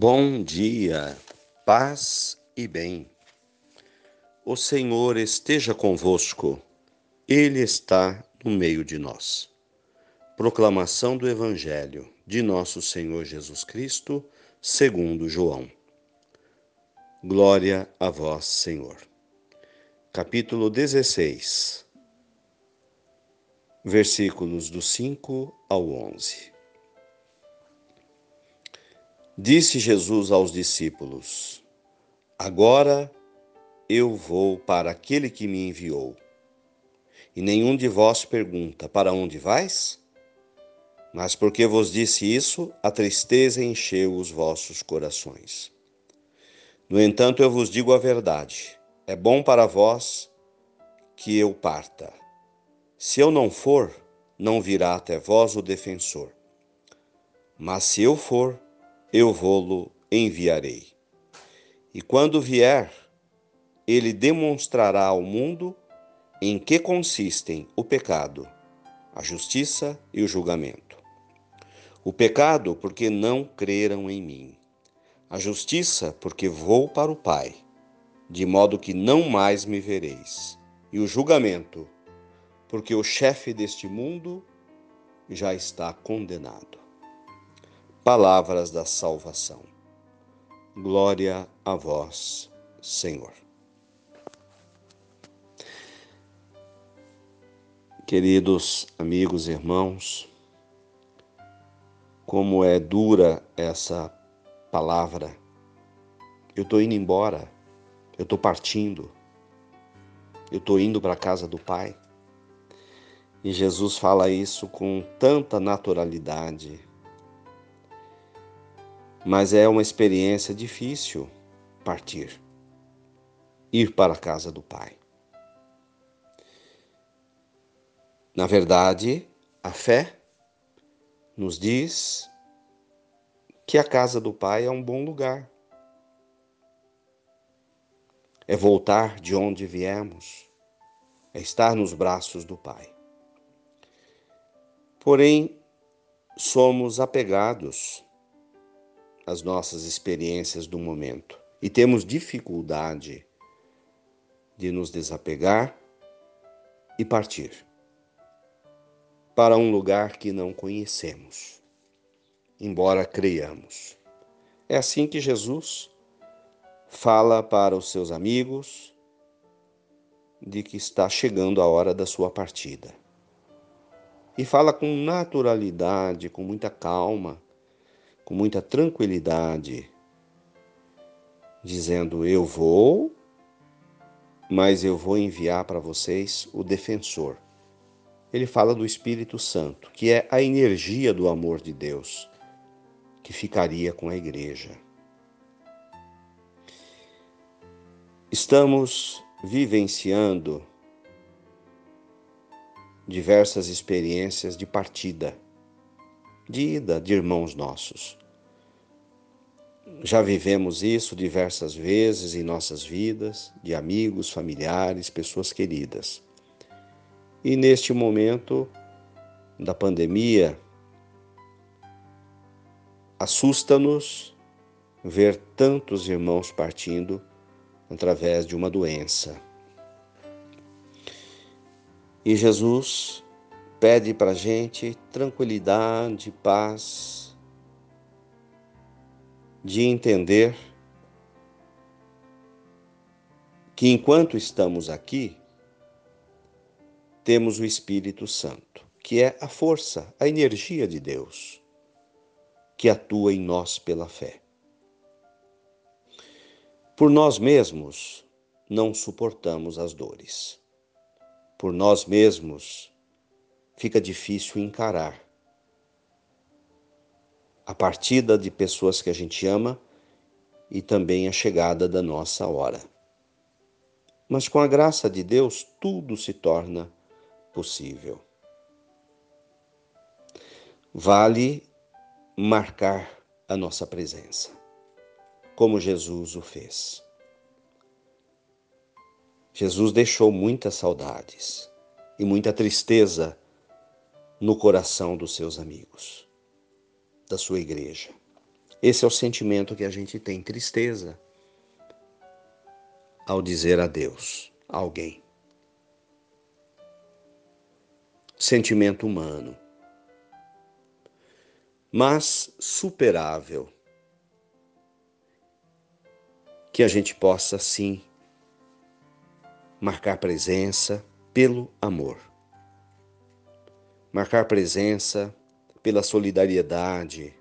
Bom dia, paz e bem. O Senhor esteja convosco, Ele está no meio de nós. Proclamação do Evangelho de Nosso Senhor Jesus Cristo, segundo João. Glória a vós, Senhor. Capítulo 16, versículos do 5 ao 11. Disse Jesus aos discípulos: Agora eu vou para aquele que me enviou. E nenhum de vós pergunta: Para onde vais? Mas porque vos disse isso, a tristeza encheu os vossos corações. No entanto, eu vos digo a verdade: é bom para vós que eu parta. Se eu não for, não virá até vós o defensor. Mas se eu for, eu vou-lo enviarei. E quando vier, ele demonstrará ao mundo em que consistem o pecado, a justiça e o julgamento. O pecado, porque não creram em mim. A justiça, porque vou para o Pai, de modo que não mais me vereis. E o julgamento, porque o chefe deste mundo já está condenado palavras da salvação. Glória a vós, Senhor. Queridos amigos e irmãos, como é dura essa palavra. Eu estou indo embora, eu estou partindo, eu estou indo para a casa do Pai. E Jesus fala isso com tanta naturalidade, mas é uma experiência difícil partir, ir para a casa do Pai. Na verdade, a fé nos diz que a casa do Pai é um bom lugar. É voltar de onde viemos, é estar nos braços do Pai. Porém, somos apegados as nossas experiências do momento e temos dificuldade de nos desapegar e partir para um lugar que não conhecemos, embora creiamos. É assim que Jesus fala para os seus amigos de que está chegando a hora da sua partida. E fala com naturalidade, com muita calma, com muita tranquilidade, dizendo: Eu vou, mas eu vou enviar para vocês o defensor. Ele fala do Espírito Santo, que é a energia do amor de Deus, que ficaria com a igreja. Estamos vivenciando diversas experiências de partida de ida de irmãos nossos. Já vivemos isso diversas vezes em nossas vidas, de amigos, familiares, pessoas queridas. E neste momento da pandemia, assusta-nos ver tantos irmãos partindo através de uma doença. E Jesus pede para a gente tranquilidade, paz, de entender que enquanto estamos aqui, temos o Espírito Santo, que é a força, a energia de Deus, que atua em nós pela fé. Por nós mesmos não suportamos as dores. Por nós mesmos fica difícil encarar. A partida de pessoas que a gente ama e também a chegada da nossa hora. Mas com a graça de Deus, tudo se torna possível. Vale marcar a nossa presença, como Jesus o fez. Jesus deixou muitas saudades e muita tristeza no coração dos seus amigos, da sua igreja. Esse é o sentimento que a gente tem, tristeza, ao dizer adeus a alguém. Sentimento humano, mas superável. Que a gente possa, sim, marcar presença pelo amor. Marcar presença pela solidariedade,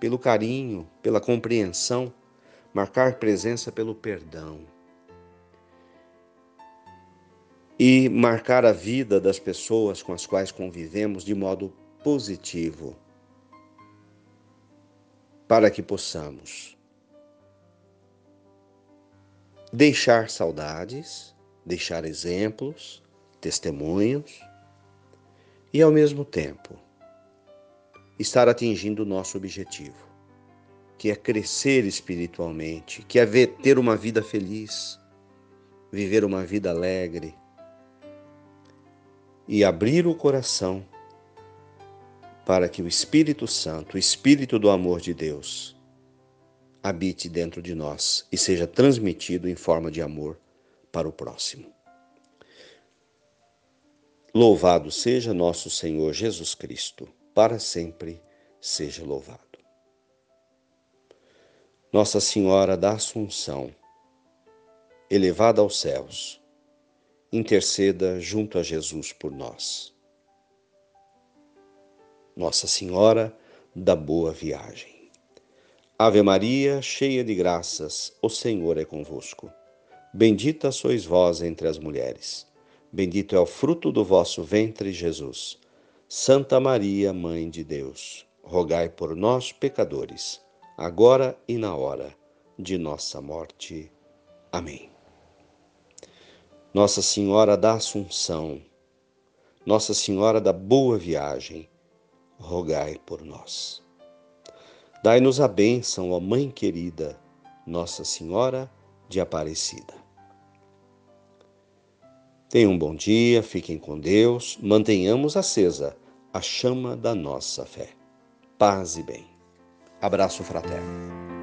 pelo carinho, pela compreensão, marcar presença pelo perdão. E marcar a vida das pessoas com as quais convivemos de modo positivo, para que possamos deixar saudades, deixar exemplos, testemunhos e, ao mesmo tempo, estar atingindo o nosso objetivo, que é crescer espiritualmente, que é ter uma vida feliz, viver uma vida alegre e abrir o coração para que o Espírito Santo, o Espírito do amor de Deus, habite dentro de nós e seja transmitido em forma de amor para o próximo. Louvado seja nosso Senhor Jesus Cristo, para sempre seja louvado. Nossa Senhora da Assunção, elevada aos céus, interceda junto a Jesus por nós. Nossa Senhora da Boa Viagem. Ave Maria, cheia de graças, o Senhor é convosco. Bendita sois vós entre as mulheres. Bendito é o fruto do vosso ventre, Jesus. Santa Maria, Mãe de Deus, rogai por nós, pecadores, agora e na hora de nossa morte. Amém. Nossa Senhora da Assunção, Nossa Senhora da Boa Viagem, rogai por nós. Dai-nos a bênção, ó Mãe querida, Nossa Senhora de Aparecida. Tenham um bom dia, fiquem com Deus, mantenhamos acesa a chama da nossa fé. Paz e bem. Abraço fraterno.